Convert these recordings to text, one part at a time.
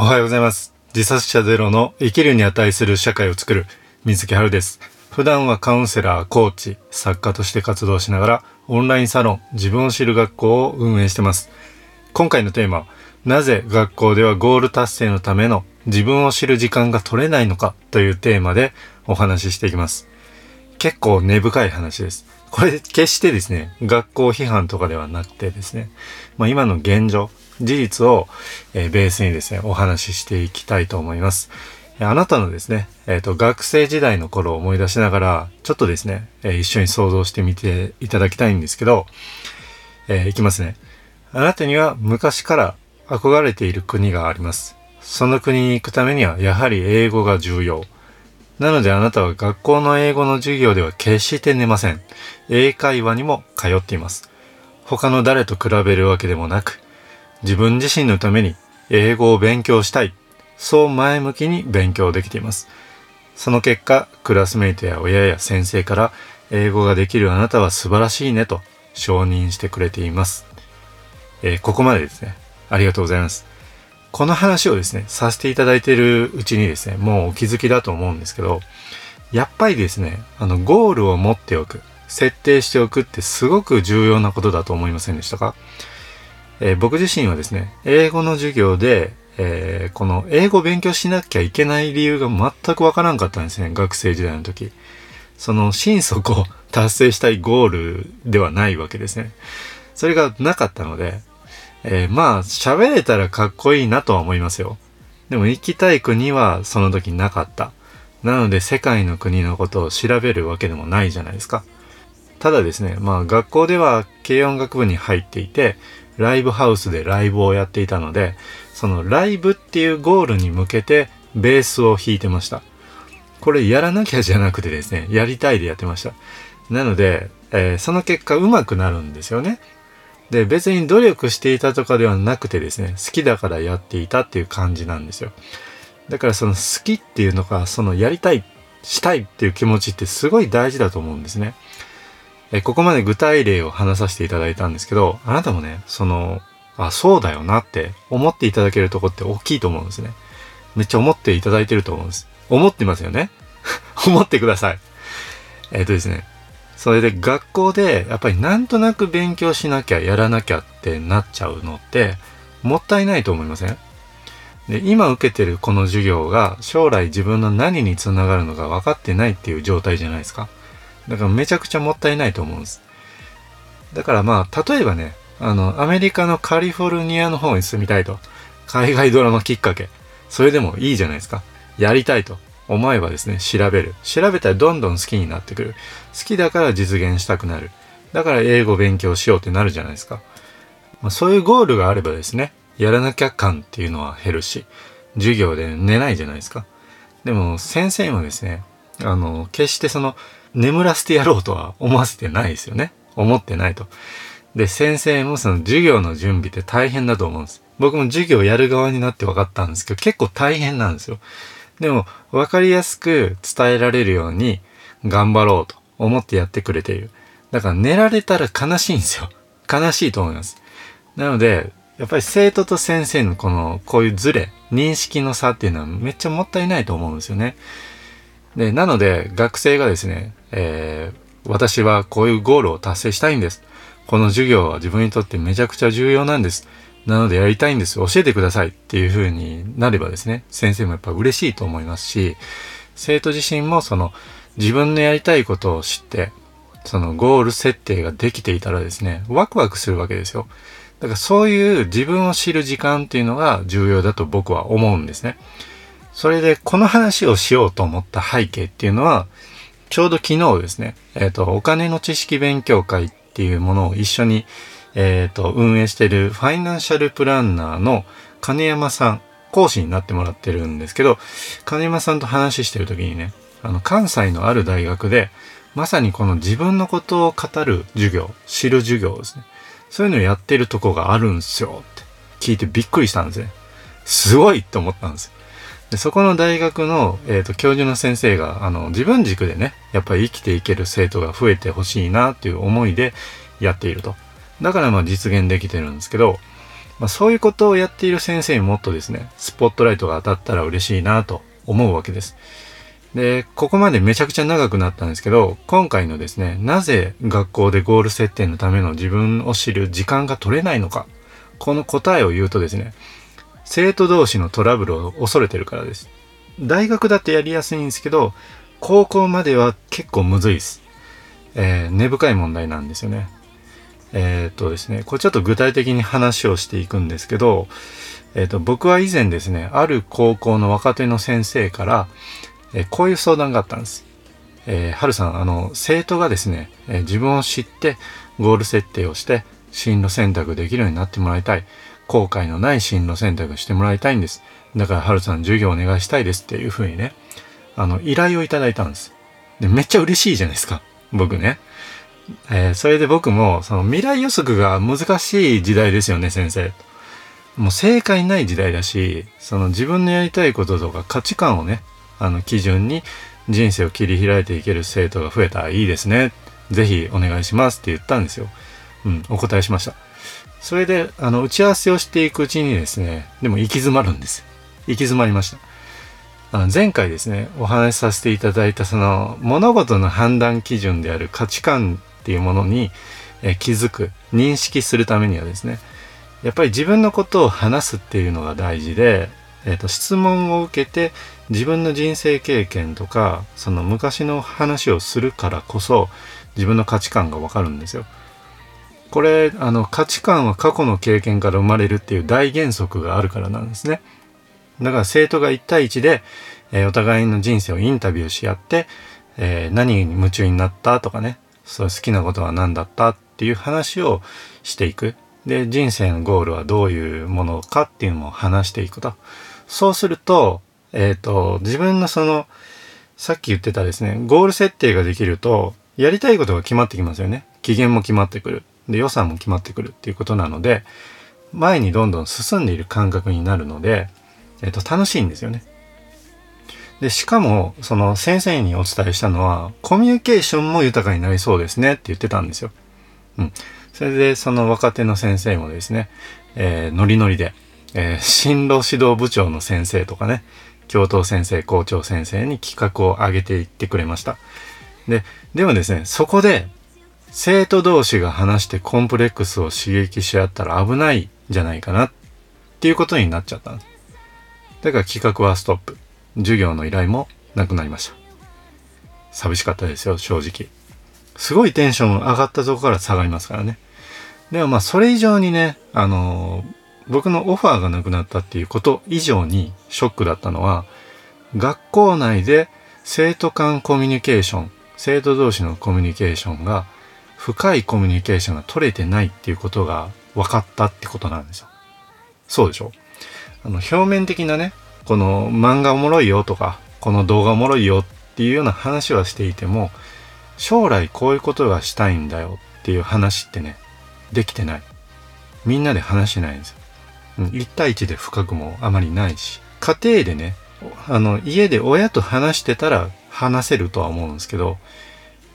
おはようございます。自殺者ゼロの生きるに値する社会を作る水木春です。普段はカウンセラー、コーチ、作家として活動しながらオンラインサロン、自分を知る学校を運営してます。今回のテーマは、なぜ学校ではゴール達成のための自分を知る時間が取れないのかというテーマでお話ししていきます。結構根深い話です。これ決してですね、学校批判とかではなくてですね、まあ今の現状、事実を、えベースにですね、お話ししていきたいと思います。あなたのですね、えっ、と、学生時代の頃を思い出しながら、ちょっとですね、えー一緒に想像してみていただきたいんですけど、えーいきますね。あなたには昔から憧れている国があります。その国に行くためには、やはり英語が重要。なのであなたは学校の英語の授業では決して寝ません。英会話にも通っています。他の誰と比べるわけでもなく、自分自身のために英語を勉強したい。そう前向きに勉強できています。その結果、クラスメイトや親や先生から英語ができるあなたは素晴らしいねと承認してくれています。えーここまでですね。ありがとうございます。この話をですね、させていただいているうちにですね、もうお気づきだと思うんですけど、やっぱりですね、あの、ゴールを持っておく、設定しておくってすごく重要なことだと思いませんでしたか？えー僕自身はですね、英語の授業で、えーこの英語を勉強しなきゃいけない理由が全くわからんかったんですね、学生時代の時。その心底を達成したいゴールではないわけですね。それがなかったので、えーまあ、喋れたらかっこいいなとは思いますよ。でも行きたい国はその時なかった。なので世界の国のことを調べるわけでもないじゃないですか。ただですね、まあ学校では軽音楽部に入っていて、ライブハウスでライブをやっていたので、そのライブっていうゴールに向けてベースを弾いてました。これやらなきゃじゃなくてですね、やりたいでやってました。なので、えーその結果上手くなるんですよね。で、別に努力していたとかではなくてですね、好きだからやっていたっていう感じなんですよ。だからその好きっていうのが、そのやりたい、したいっていう気持ちってすごい大事だと思うんですね。え、ここまで具体例を話させていただいたんですけど、あなたもね、その、あ、そうだよなって思っていただけるとこって大きいと思うんですね。めっちゃ思っていただいてると思うんです。思ってますよね 思ってください。えっ、とですね、それで学校でやっぱりなんとなく勉強しなきゃやらなきゃってなっちゃうのってもったいないと思いません？で今受けてるこの授業が将来自分の何につながるのか分かってないっていう状態じゃないですか。だからめちゃくちゃもったいないと思うんです。だからまあ例えばね、あのアメリカのカリフォルニアの方に住みたいと。海外ドラマきっかけ。それでもいいじゃないですか。やりたいと思えばですね、調べる。調べたらどんどん好きになってくる。好きだから実現したくなる。だから英語勉強しようってなるじゃないですか。まあ、そういうゴールがあればですね、やらなきゃ感っていうのは減るし、授業で寝ないじゃないですか。でも先生もですね、あの、決してその、眠らせてやろうとは思わせてないですよね。思ってないと。で、先生もその授業の準備って大変だと思うんです。僕も授業やる側になって分かったんですけど、結構大変なんですよ。でも、分かりやすく伝えられるように頑張ろうと思ってやってくれている。だから寝られたら悲しいんですよ。悲しいと思います。なので、やっぱり生徒と先生のこの、こういうズレ、認識の差っていうのはめっちゃもったいないと思うんですよね。で、なので、学生がですね、えー私はこういうゴールを達成したいんです。この授業は自分にとってめちゃくちゃ重要なんです。なのでやりたいんです。教えてくださいっていう風になればですね、先生もやっぱ嬉しいと思いますし、生徒自身もその自分のやりたいことを知って、そのゴール設定ができていたらですね、ワクワクするわけですよ。だからそういう自分を知る時間っていうのが重要だと僕は思うんですね。それでこの話をしようと思った背景っていうのは、ちょうど昨日ですね、えっ、と、お金の知識勉強会っていうものを一緒に、えっ、と、運営してるファイナンシャルプランナーの金山さん、講師になってもらってるんですけど、金山さんと話してる時にね、あの、関西のある大学で、まさにこの自分のことを語る授業、知る授業ですね。そういうのをやってるとこがあるんすよって聞いてびっくりしたんですね。すごいと思ったんですよ。でそこの大学の、えー、と教授の先生があの自分軸でねやっぱり生きていける生徒が増えてほしいなっていう思いでやっているとだからまあ実現できてるんですけどまあ、そういうことをやっている先生にもっとですね、スポットライトが当たったら嬉しいなと思うわけです。で、ここまでめちゃくちゃ長くなったんですけど、今回のですね、なぜ学校でゴール設定のための自分を知る時間が取れないのか、この答えを言うとですね、生徒同士のトラブルを恐れてるからです。大学だってやりやすいんですけど、高校までは結構むずいです。えー、根深い問題なんですよね。えー、っとですね、これちょっと具体的に話をしていくんですけど、えー、っと、僕は以前ですね、ある高校の若手の先生から、えこういう相談があったんです。えー、はるさん、あの、生徒がですね、え自分を知ってゴール設定をして進路選択できるようになってもらいたい。後悔のない進路選択してもらいたいんです。だから、はるさん授業お願いしたいですっていうふうにね、あの、依頼をいただいたんです。で、めっちゃ嬉しいじゃないですか。僕ね。えー、それで僕も、その未来予測が難しい時代ですよね、先生。もう正解ない時代だし、その自分のやりたいこととか価値観をね、あの基準に人生を切り開いていける生徒が増えたらいいですね。ぜひお願いしますって言ったんですよ。うん、お答えしました。それで、あの、打ち合わせをしていくうちにですね、でも行き詰まるんです。行き詰まりました。あの前回ですね、お話しさせていただいたその物事の判断基準である価値観っていうものに、え気づく、認識するためにはですね、やっぱり自分のことを話すっていうのが大事で、えーと、質問を受けて自分の人生経験とかその昔の話をするからこそ自分の価値観がわかるんですよ。これあの価値観は過去の経験から生まれるっていう大原則があるからなんですね。だから生徒が1対1で、えー、お互いの人生をインタビューし合って、えー、何に夢中になったとかねそう好きなことは何だったっていう話をしていく。で人生のゴールはどういうものかっていうのも話していくと。そうすると、えっ、ー、と、自分のその、さっき言ってたですね、ゴール設定ができると、やりたいことが決まってきますよね。期限も決まってくる。で、予算も決まってくるっていうことなので、前にどんどん進んでいる感覚になるので、えっ、と、楽しいんですよね。で、しかも、その先生にお伝えしたのは、コミュニケーションも豊かになりそうですねって言ってたんですよ。うん。それで、その若手の先生もですね、えー、ノリノリで、えー、進路指導部長の先生とかね、教頭先生、校長先生に企画を上げていってくれました。で、でもですね、そこで生徒同士が話してコンプレックスを刺激し合ったら危ないじゃないかなっていうことになっちゃった。だから企画はストップ。授業の依頼もなくなりました。寂しかったですよ、正直。すごいテンション上がったとこから下がりますからね。でもまあそれ以上にね、あのー僕のオファーがなくなったっていうこと以上にショックだったのは、学校内で生徒間コミュニケーション、生徒同士のコミュニケーションが、深いコミュニケーションが取れてないっていうことが分かったってことなんですよ。そうでしょ？あの、表面的なね、この漫画おもろいよとか、この動画おもろいよっていうような話はしていても、将来こういうことがしたいんだよっていう話ってね、できてない。みんなで話してないんですよ。1対1で深くもあまりないし、家庭でね、あの、家で親と話してたら話せるとは思うんですけど、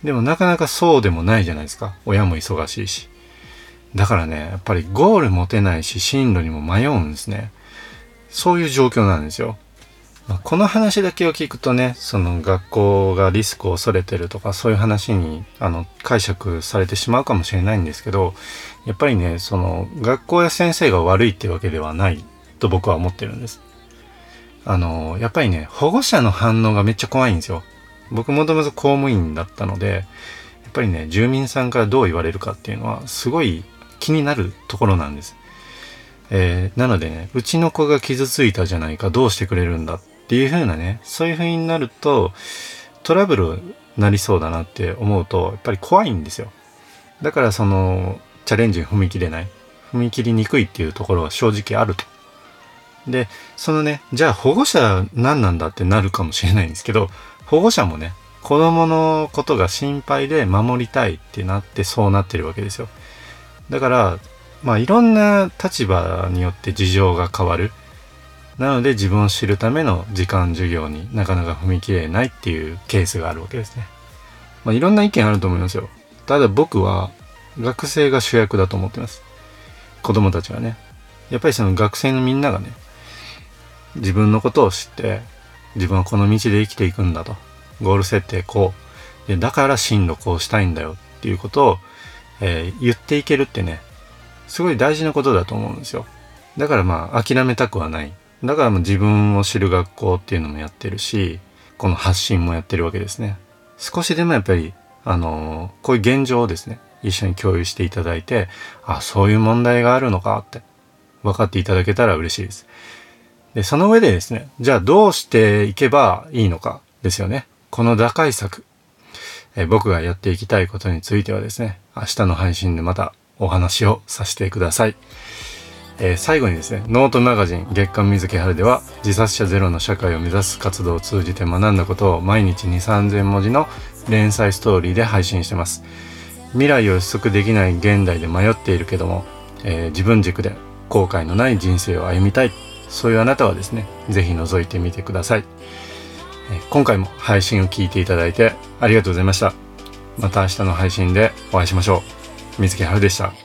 でもなかなかそうでもないじゃないですか。親も忙しいし。だからね、やっぱりゴール持てないし、進路にも迷うんですね。そういう状況なんですよ。まあ、この話だけを聞くとね、その学校がリスクを恐れてるとか、そういう話にあの解釈されてしまうかもしれないんですけど、やっぱりね、その学校や先生が悪いってわけではないと僕は思ってるんです。あの、やっぱりね、保護者の反応がめっちゃ怖いんですよ。僕もともと公務員だったので、やっぱりね、住民さんからどう言われるかっていうのは、すごい気になるところなんです。えー、なのでね、うちの子が傷ついたじゃないか、どうしてくれるんだっていう風なね、そういう風になると、トラブルなりそうだなって思うと、やっぱり怖いんですよ。だからその、チャレンジに踏み切れない。踏み切りにくいっていうところは正直あると。で、そのね、じゃあ保護者何なんだってなるかもしれないんですけど、保護者もね、子供のことが心配で守りたいってなってそうなってるわけですよ。だから、まあいろんな立場によって事情が変わる。なので自分を知るための時間授業になかなか踏み切れないっていうケースがあるわけですね。まあ、いろんな意見あると思いますよ。ただ僕は学生が主役だと思ってます。子供たちはね。やっぱりその学生のみんながね、自分のことを知って、自分はこの道で生きていくんだと。ゴール設定こう。でだから進路こうしたいんだよっていうことを、えー、言っていけるってね、すごい大事なことだと思うんですよ。だからまあ諦めたくはない。だからもう自分を知る学校っていうのもやってるし、この発信もやってるわけですね。少しでもやっぱり、あのー、こういう現状をですね、一緒に共有していただいて、あ、そういう問題があるのかって分かっていただけたら嬉しいです。で、その上でですね、じゃあどうしていけばいいのかですよね。この打開策、え僕がやっていきたいことについてはですね、明日の配信でまたお話をさせてください。えー、最後にですね、ノートマガジン月刊水木春では自殺者ゼロの社会を目指す活動を通じて学んだことを毎日2、3000文字の連載ストーリーで配信してます。未来を予測できない現代で迷っているけども、えー、自分軸で後悔のない人生を歩みたい。そういうあなたはですね、ぜひ覗いてみてください。今回も配信を聞いていただいてありがとうございました。また明日の配信でお会いしましょう。水木春でした。